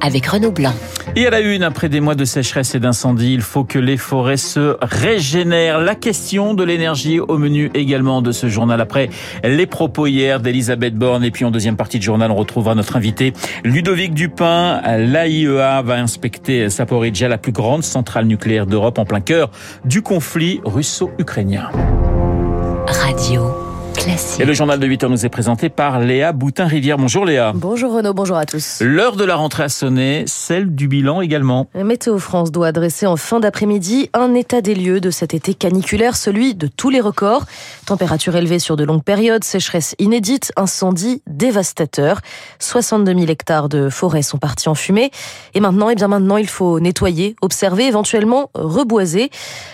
avec Renaud Blanc. Et à la une, après des mois de sécheresse et d'incendie, il faut que les forêts se régénèrent. La question de l'énergie au menu également de ce journal. Après les propos hier d'Elisabeth Borne et puis en deuxième partie de journal, on retrouvera notre invité Ludovic Dupin. L'AIEA va inspecter Saporidja, la plus grande centrale nucléaire d'Europe en plein cœur du conflit russo-ukrainien. Radio. Et le journal de 8 heures nous est présenté par Léa Boutin-Rivière. Bonjour Léa. Bonjour Renaud, bonjour à tous. L'heure de la rentrée a sonné, celle du bilan également. Météo France doit adresser en fin d'après-midi un état des lieux de cet été caniculaire, celui de tous les records. Température élevée sur de longues périodes, sécheresse inédite, incendie dévastateur. 62 000 hectares de forêt sont partis en fumée. Et maintenant, eh bien maintenant, il faut nettoyer, observer, éventuellement reboiser.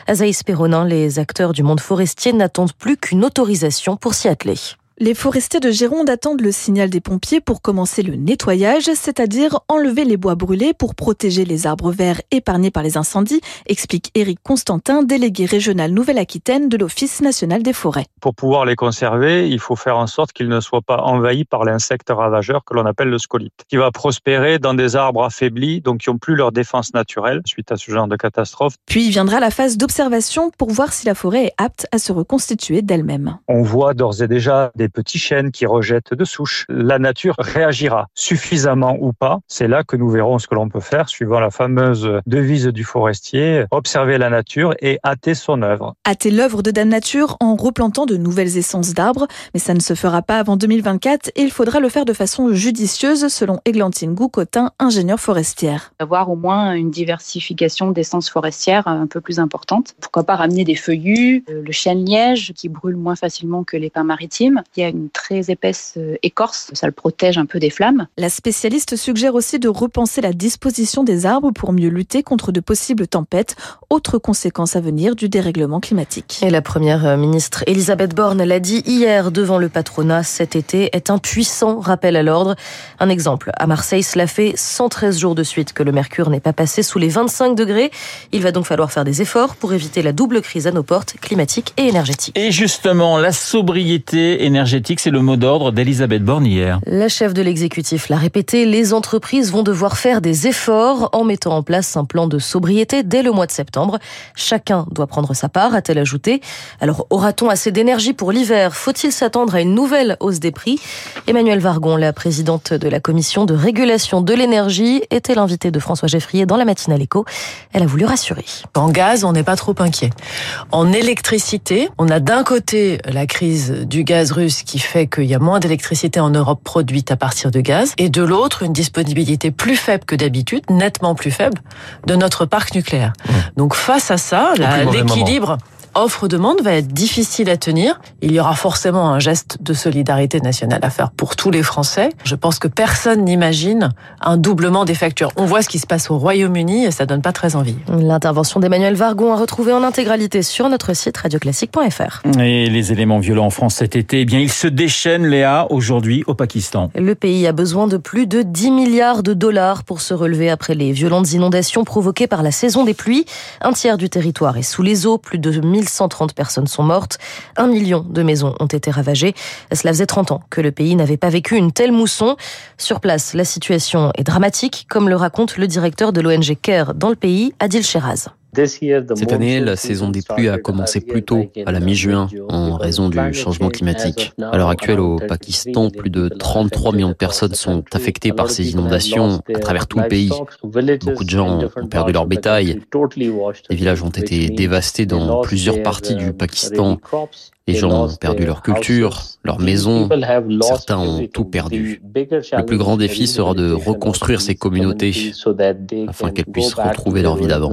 Azaïs Perronin, les acteurs du monde forestier n'attendent plus qu'une autorisation pour fortschrittlich. Les forestiers de Gironde attendent le signal des pompiers pour commencer le nettoyage, c'est-à-dire enlever les bois brûlés pour protéger les arbres verts épargnés par les incendies, explique Éric Constantin, délégué régional Nouvelle-Aquitaine de l'Office national des forêts. Pour pouvoir les conserver, il faut faire en sorte qu'ils ne soient pas envahis par l'insecte ravageur que l'on appelle le scolite, qui va prospérer dans des arbres affaiblis, donc qui n'ont plus leur défense naturelle suite à ce genre de catastrophe. Puis viendra la phase d'observation pour voir si la forêt est apte à se reconstituer d'elle-même. On voit d'ores et déjà des petits chênes qui rejettent de souches. La nature réagira suffisamment ou pas. C'est là que nous verrons ce que l'on peut faire suivant la fameuse devise du forestier, observer la nature et hâter son œuvre. Hâter l'œuvre de Dame Nature en replantant de nouvelles essences d'arbres, mais ça ne se fera pas avant 2024 et il faudra le faire de façon judicieuse selon Églantine Goucotin, ingénieure forestière. Avoir au moins une diversification d'essences forestières un peu plus importante. Pourquoi pas ramener des feuillus, le chêne-liège qui brûle moins facilement que les pins maritimes. Il y a une très épaisse euh, écorce, ça le protège un peu des flammes. La spécialiste suggère aussi de repenser la disposition des arbres pour mieux lutter contre de possibles tempêtes, autre conséquence à venir du dérèglement climatique. Et la première euh, ministre Elisabeth Borne l'a dit hier devant le patronat, cet été est un puissant rappel à l'ordre. Un exemple, à Marseille, cela fait 113 jours de suite que le mercure n'est pas passé sous les 25 degrés. Il va donc falloir faire des efforts pour éviter la double crise à nos portes, climatique et énergétique. Et justement, la sobriété énergétique, c'est le mot d'ordre d'Elisabeth Borne hier. La chef de l'exécutif l'a répété, les entreprises vont devoir faire des efforts en mettant en place un plan de sobriété dès le mois de septembre. Chacun doit prendre sa part, a-t-elle ajouté. Alors, aura-t-on assez d'énergie pour l'hiver? Faut-il s'attendre à une nouvelle hausse des prix? Emmanuelle Vargon, la présidente de la commission de régulation de l'énergie, était l'invitée de François Geffrier dans la matinale écho. Elle a voulu rassurer. En gaz, on n'est pas trop inquiet. En électricité, on a d'un côté la crise du gaz russe qui fait qu'il y a moins d'électricité en Europe produite à partir de gaz, et de l'autre, une disponibilité plus faible que d'habitude, nettement plus faible, de notre parc nucléaire. Mmh. Donc face à ça, l'équilibre offre-demande va être difficile à tenir. Il y aura forcément un geste de solidarité nationale à faire pour tous les Français. Je pense que personne n'imagine un doublement des factures. On voit ce qui se passe au Royaume-Uni et ça donne pas très envie. L'intervention d'Emmanuel Vargon a retrouvé en intégralité sur notre site radioclassique.fr. Et les éléments violents en France cet été, eh bien, ils se déchaînent, Léa, aujourd'hui au Pakistan. Le pays a besoin de plus de 10 milliards de dollars pour se relever après les violentes inondations provoquées par la saison des pluies. Un tiers du territoire est sous les eaux, plus de 1000 1130 personnes sont mortes, un million de maisons ont été ravagées. Cela faisait 30 ans que le pays n'avait pas vécu une telle mousson. Sur place, la situation est dramatique, comme le raconte le directeur de l'ONG CARE dans le pays, Adil Sheraz. Cette année, la saison des pluies a commencé plus tôt, à la mi-juin, en raison du changement climatique. À l'heure actuelle, au Pakistan, plus de 33 millions de personnes sont affectées par ces inondations à travers tout le pays. Beaucoup de gens ont perdu leur bétail. Les villages ont été dévastés dans plusieurs parties du Pakistan les gens ont perdu leur culture, leur maison, certains ont tout perdu. Le plus grand défi sera de reconstruire ces communautés afin qu'elles puissent retrouver leur vie d'avant.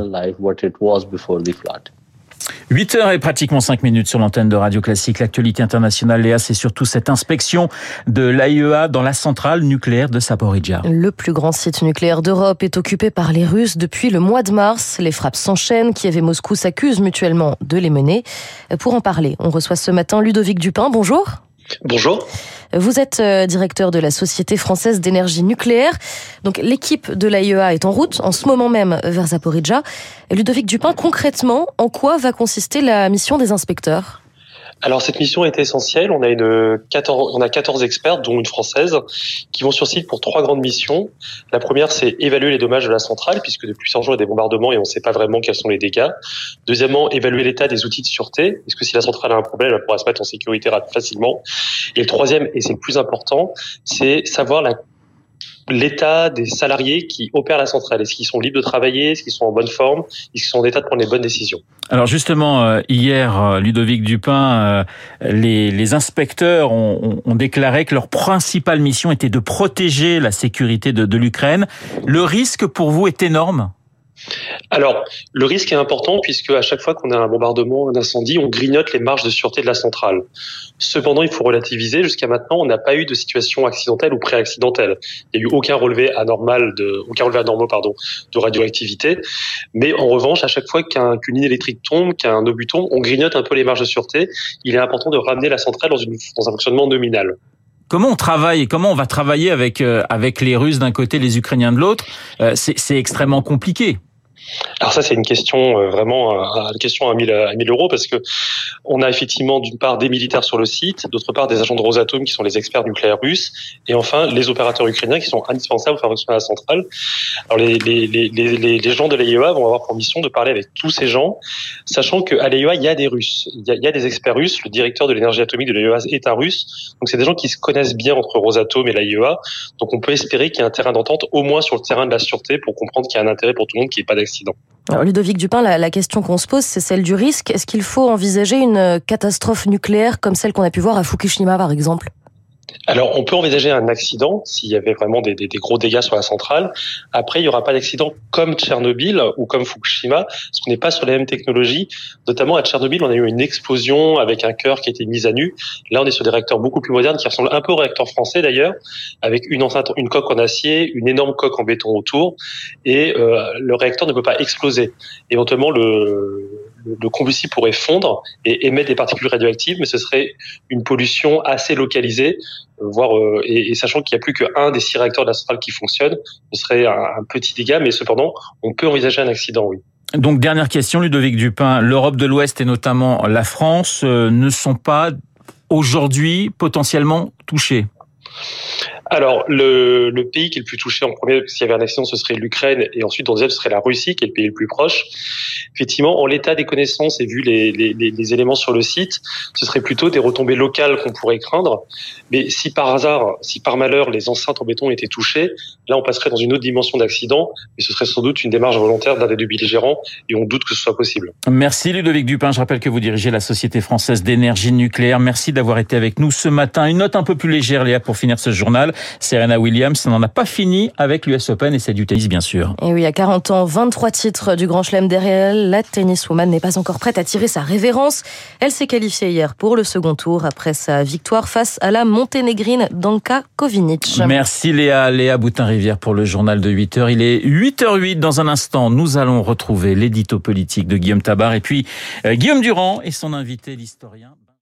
8 heures et pratiquement 5 minutes sur l'antenne de Radio Classique. L'actualité internationale, Léa, c'est surtout cette inspection de l'AIEA dans la centrale nucléaire de Saporidja. Le plus grand site nucléaire d'Europe est occupé par les Russes depuis le mois de mars. Les frappes s'enchaînent. Kiev et Moscou s'accusent mutuellement de les mener. Pour en parler, on reçoit ce matin Ludovic Dupin. Bonjour. Bonjour. Vous êtes euh, directeur de la Société française d'énergie nucléaire. Donc l'équipe de l'AIEA est en route en ce moment même vers Zaporizhzhia. Ludovic Dupin, concrètement, en quoi va consister la mission des inspecteurs? Alors cette mission est essentielle. On a une 14, on a 14 experts, dont une française, qui vont sur site pour trois grandes missions. La première, c'est évaluer les dommages de la centrale, puisque depuis 100 jours, il y a des bombardements et on ne sait pas vraiment quels sont les dégâts. Deuxièmement, évaluer l'état des outils de sûreté, puisque si la centrale a un problème, elle pourra se mettre en sécurité facilement. Et le troisième, et c'est le plus important, c'est savoir la l'état des salariés qui opèrent la centrale. Est-ce qu'ils sont libres de travailler? Est-ce qu'ils sont en bonne forme? Est-ce qu'ils sont en état de prendre les bonnes décisions? Alors justement, euh, hier, euh, Ludovic Dupin, euh, les, inspecteurs ont, déclaré que leur principale mission était de protéger la sécurité de l'Ukraine. Le risque pour vous est énorme? Alors, le risque est important puisque à chaque fois qu'on a un bombardement, un incendie, on grignote les marges de sûreté de la centrale. Cependant, il faut relativiser. Jusqu'à maintenant, on n'a pas eu de situation accidentelle ou pré-accidentelle. Il n'y a eu aucun relevé anormal de, aucun relevé anormal, pardon, de radioactivité. Mais en revanche, à chaque fois qu'une ligne électrique tombe, qu'un obus tombe, on grignote un peu les marges de sûreté. Il est important de ramener la centrale dans un fonctionnement nominal. Comment on travaille Comment on va travailler avec euh, avec les Russes d'un côté, les Ukrainiens de l'autre? Euh, C'est extrêmement compliqué. Alors ça, c'est une question euh, vraiment euh, une question à 1000, à 1000 euros parce que on a effectivement d'une part des militaires sur le site, d'autre part des agents de Rosatom qui sont les experts nucléaires russes, et enfin les opérateurs ukrainiens qui sont indispensables pour faire fonctionner la centrale. Alors les, les, les, les, gens de l'AIEA vont avoir pour mission de parler avec tous ces gens, sachant qu'à l'AIEA, il y a des Russes, il y a, des experts russes, le directeur de l'énergie atomique de l'AIEA est un russe, donc c'est des gens qui se connaissent bien entre Rosatom et l'AIEA, donc on peut espérer qu'il y a un terrain d'entente au moins sur le terrain de la sûreté pour comprendre qu'il y a un intérêt pour tout le monde, n'y ait pas Ludovic Dupin, la, la question qu'on se pose, c'est celle du risque. Est-ce qu'il faut envisager une catastrophe nucléaire comme celle qu'on a pu voir à Fukushima, par exemple? Alors, on peut envisager un accident s'il y avait vraiment des, des, des, gros dégâts sur la centrale. Après, il n'y aura pas d'accident comme Tchernobyl ou comme Fukushima, parce qu'on n'est pas sur les mêmes technologies. Notamment à Tchernobyl, on a eu une explosion avec un cœur qui a été mis à nu. Là, on est sur des réacteurs beaucoup plus modernes qui ressemblent un peu aux réacteurs français d'ailleurs, avec une enceinte, une coque en acier, une énorme coque en béton autour, et euh, le réacteur ne peut pas exploser. Éventuellement, le le combustible pourrait fondre et émettre des particules radioactives, mais ce serait une pollution assez localisée, euh, voire euh, et, sachant qu'il n'y a plus qu'un des six réacteurs de la centrale qui fonctionne, ce serait un, petit dégât, mais cependant, on peut envisager un accident, oui. Donc dernière question, Ludovic Dupin, l'Europe de l'Ouest et notamment la France euh, ne sont pas aujourd'hui potentiellement touchés alors, le, le, pays qui est le plus touché en premier, s'il y avait un accident, ce serait l'Ukraine, et ensuite, en deuxième, ce serait la Russie, qui est le pays le plus proche. Effectivement, en l'état des connaissances et vu les, les, les, éléments sur le site, ce serait plutôt des retombées locales qu'on pourrait craindre. Mais si par hasard, si par malheur, les enceintes en béton étaient touchées, là, on passerait dans une autre dimension d'accident, mais ce serait sans doute une démarche volontaire d'un des deux belligérants, et on doute que ce soit possible. Merci Ludovic Dupin. Je rappelle que vous dirigez la Société française d'énergie nucléaire. Merci d'avoir été avec nous ce matin. Une note un peu plus légère, Léa, pour finir ce journal. Serena Williams n'en a pas fini avec l'US Open et c'est du tennis, bien sûr. Et oui, à 40 ans, 23 titres du Grand Chelem derrière elle, la tenniswoman n'est pas encore prête à tirer sa révérence. Elle s'est qualifiée hier pour le second tour après sa victoire face à la monténégrine Danka Kovinic. Merci Léa, Léa Boutin-Rivière pour le journal de 8 h Il est 8h08 dans un instant. Nous allons retrouver l'édito politique de Guillaume Tabar et puis euh, Guillaume Durand et son invité, l'historien.